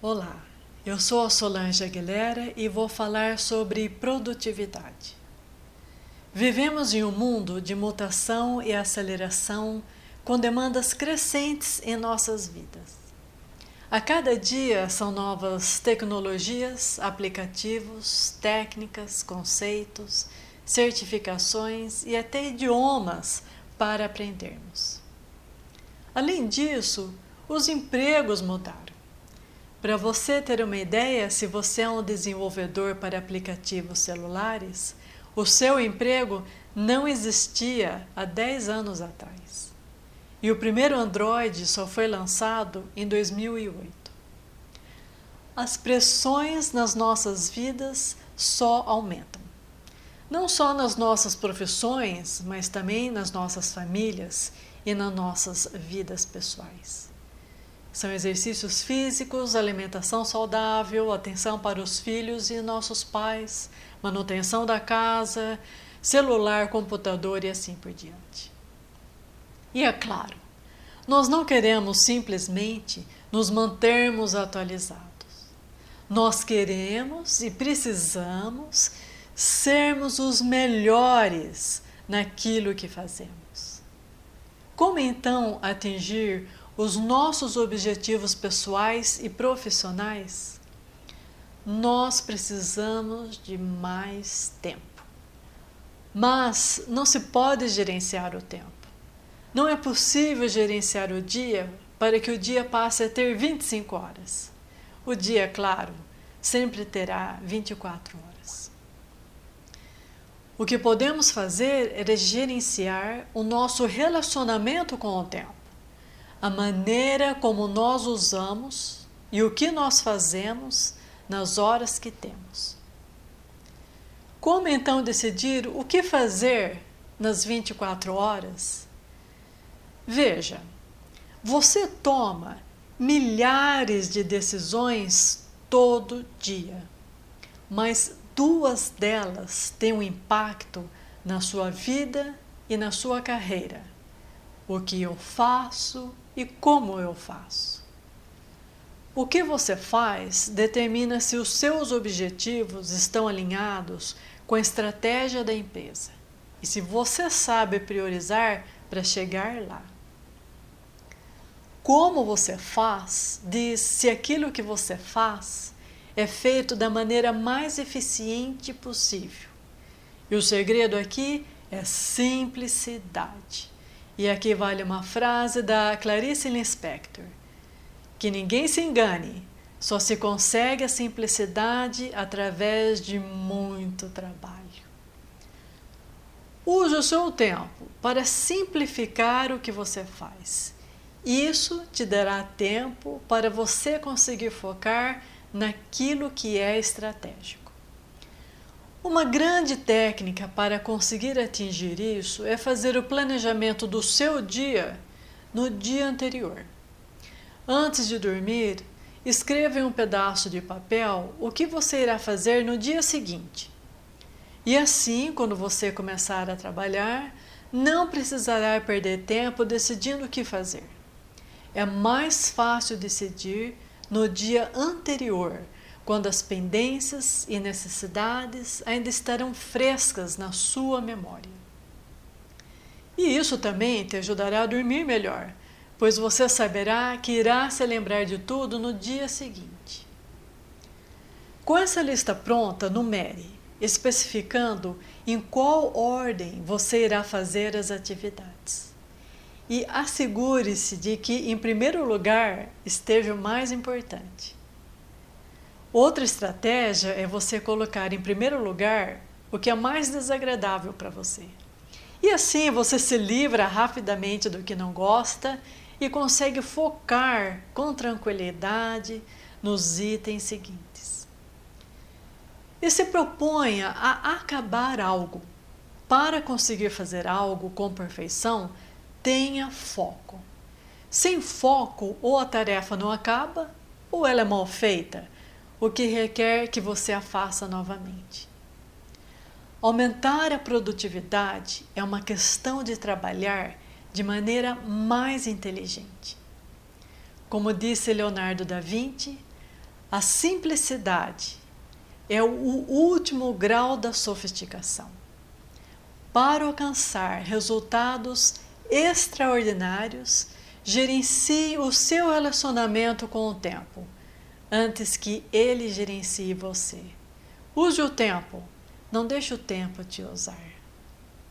Olá, eu sou a Solange Aguilera e vou falar sobre produtividade. Vivemos em um mundo de mutação e aceleração com demandas crescentes em nossas vidas. A cada dia são novas tecnologias, aplicativos, técnicas, conceitos, certificações e até idiomas para aprendermos. Além disso, os empregos mudaram. Para você ter uma ideia, se você é um desenvolvedor para aplicativos celulares, o seu emprego não existia há 10 anos atrás. E o primeiro Android só foi lançado em 2008. As pressões nas nossas vidas só aumentam. Não só nas nossas profissões, mas também nas nossas famílias e nas nossas vidas pessoais. São exercícios físicos, alimentação saudável, atenção para os filhos e nossos pais, manutenção da casa, celular, computador e assim por diante. E é claro, nós não queremos simplesmente nos mantermos atualizados. Nós queremos e precisamos sermos os melhores naquilo que fazemos. Como então atingir os nossos objetivos pessoais e profissionais, nós precisamos de mais tempo. Mas não se pode gerenciar o tempo. Não é possível gerenciar o dia para que o dia passe a ter 25 horas. O dia, claro, sempre terá 24 horas. O que podemos fazer é gerenciar o nosso relacionamento com o tempo a maneira como nós usamos e o que nós fazemos nas horas que temos. Como então decidir o que fazer nas 24 horas? Veja, você toma milhares de decisões todo dia, mas duas delas têm um impacto na sua vida e na sua carreira. O que eu faço e como eu faço. O que você faz determina se os seus objetivos estão alinhados com a estratégia da empresa e se você sabe priorizar para chegar lá. Como você faz diz se aquilo que você faz é feito da maneira mais eficiente possível. E o segredo aqui é simplicidade. E aqui vale uma frase da Clarice Lispector: que ninguém se engane, só se consegue a simplicidade através de muito trabalho. Use o seu tempo para simplificar o que você faz. Isso te dará tempo para você conseguir focar naquilo que é estratégico. Uma grande técnica para conseguir atingir isso é fazer o planejamento do seu dia no dia anterior. Antes de dormir, escreva em um pedaço de papel o que você irá fazer no dia seguinte. E assim, quando você começar a trabalhar, não precisará perder tempo decidindo o que fazer. É mais fácil decidir no dia anterior quando as pendências e necessidades ainda estarão frescas na sua memória. E isso também te ajudará a dormir melhor, pois você saberá que irá se lembrar de tudo no dia seguinte. Com essa lista pronta, numere, especificando em qual ordem você irá fazer as atividades. E assegure-se de que, em primeiro lugar, esteja o mais importante. Outra estratégia é você colocar em primeiro lugar o que é mais desagradável para você. E assim você se livra rapidamente do que não gosta e consegue focar com tranquilidade nos itens seguintes. E se proponha a acabar algo. Para conseguir fazer algo com perfeição, tenha foco. Sem foco, ou a tarefa não acaba, ou ela é mal feita o que requer que você a faça novamente. Aumentar a produtividade é uma questão de trabalhar de maneira mais inteligente. Como disse Leonardo da Vinci, A simplicidade é o último grau da sofisticação. Para alcançar resultados extraordinários, gerencie o seu relacionamento com o tempo, antes que ele gerencie você. Use o tempo, não deixe o tempo te usar.